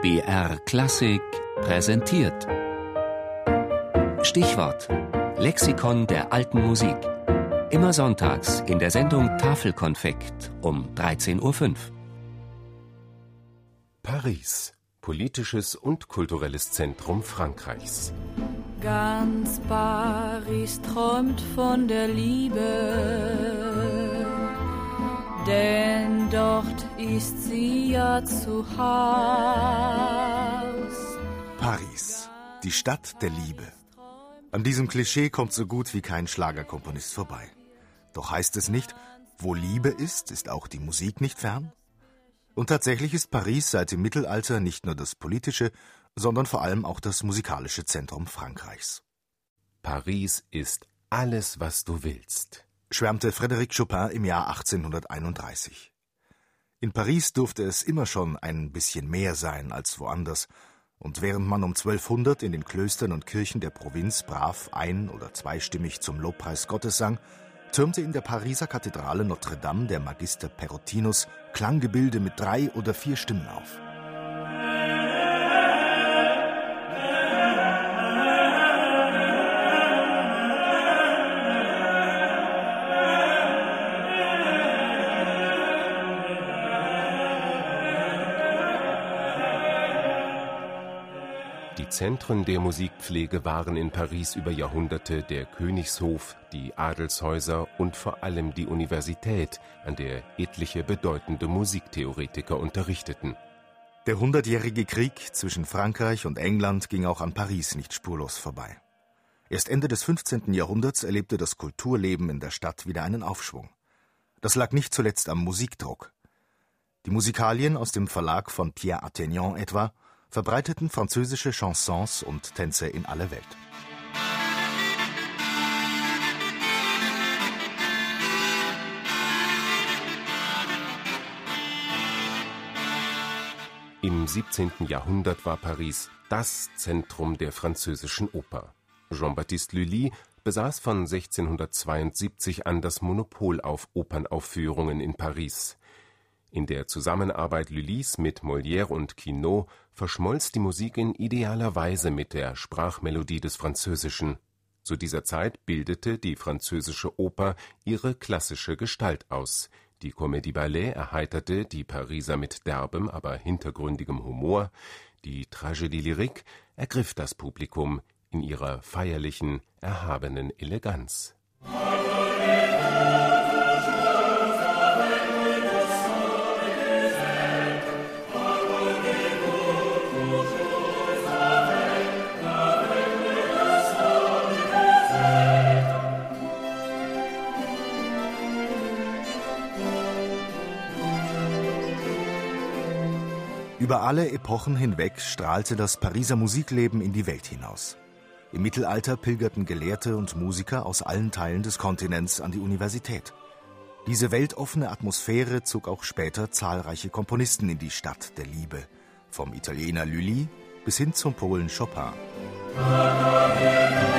BR Klassik präsentiert. Stichwort: Lexikon der alten Musik. Immer sonntags in der Sendung Tafelkonfekt um 13.05 Uhr. Paris, politisches und kulturelles Zentrum Frankreichs. Ganz Paris träumt von der Liebe, denn dort ist sie ja zu Haus. Paris, die Stadt der Liebe. An diesem Klischee kommt so gut wie kein Schlagerkomponist vorbei. Doch heißt es nicht, wo Liebe ist, ist auch die Musik nicht fern? Und tatsächlich ist Paris seit dem Mittelalter nicht nur das politische, sondern vor allem auch das musikalische Zentrum Frankreichs. Paris ist alles, was du willst, schwärmte Frédéric Chopin im Jahr 1831. In Paris durfte es immer schon ein bisschen mehr sein als woanders, und während man um 1200 in den Klöstern und Kirchen der Provinz brav ein- oder zweistimmig zum Lobpreis Gottes sang, türmte in der Pariser Kathedrale Notre Dame der Magister Perotinus Klanggebilde mit drei oder vier Stimmen auf. Die Zentren der Musikpflege waren in Paris über Jahrhunderte der Königshof, die Adelshäuser und vor allem die Universität, an der etliche bedeutende Musiktheoretiker unterrichteten. Der Hundertjährige Krieg zwischen Frankreich und England ging auch an Paris nicht spurlos vorbei. Erst Ende des 15. Jahrhunderts erlebte das Kulturleben in der Stadt wieder einen Aufschwung. Das lag nicht zuletzt am Musikdruck. Die Musikalien aus dem Verlag von Pierre Attignon etwa verbreiteten französische Chansons und Tänze in alle Welt. Im 17. Jahrhundert war Paris das Zentrum der französischen Oper. Jean-Baptiste Lully besaß von 1672 an das Monopol auf Opernaufführungen in Paris. In der Zusammenarbeit Lullys mit Molière und Quinault verschmolz die Musik in idealer Weise mit der Sprachmelodie des Französischen. Zu dieser Zeit bildete die französische Oper ihre klassische Gestalt aus. Die Comédie Ballet erheiterte die Pariser mit derbem, aber hintergründigem Humor, die Tragédie Lyrique ergriff das Publikum in ihrer feierlichen, erhabenen Eleganz. Über alle Epochen hinweg strahlte das Pariser Musikleben in die Welt hinaus. Im Mittelalter pilgerten Gelehrte und Musiker aus allen Teilen des Kontinents an die Universität. Diese weltoffene Atmosphäre zog auch später zahlreiche Komponisten in die Stadt der Liebe, vom Italiener Lully bis hin zum Polen Chopin. Musik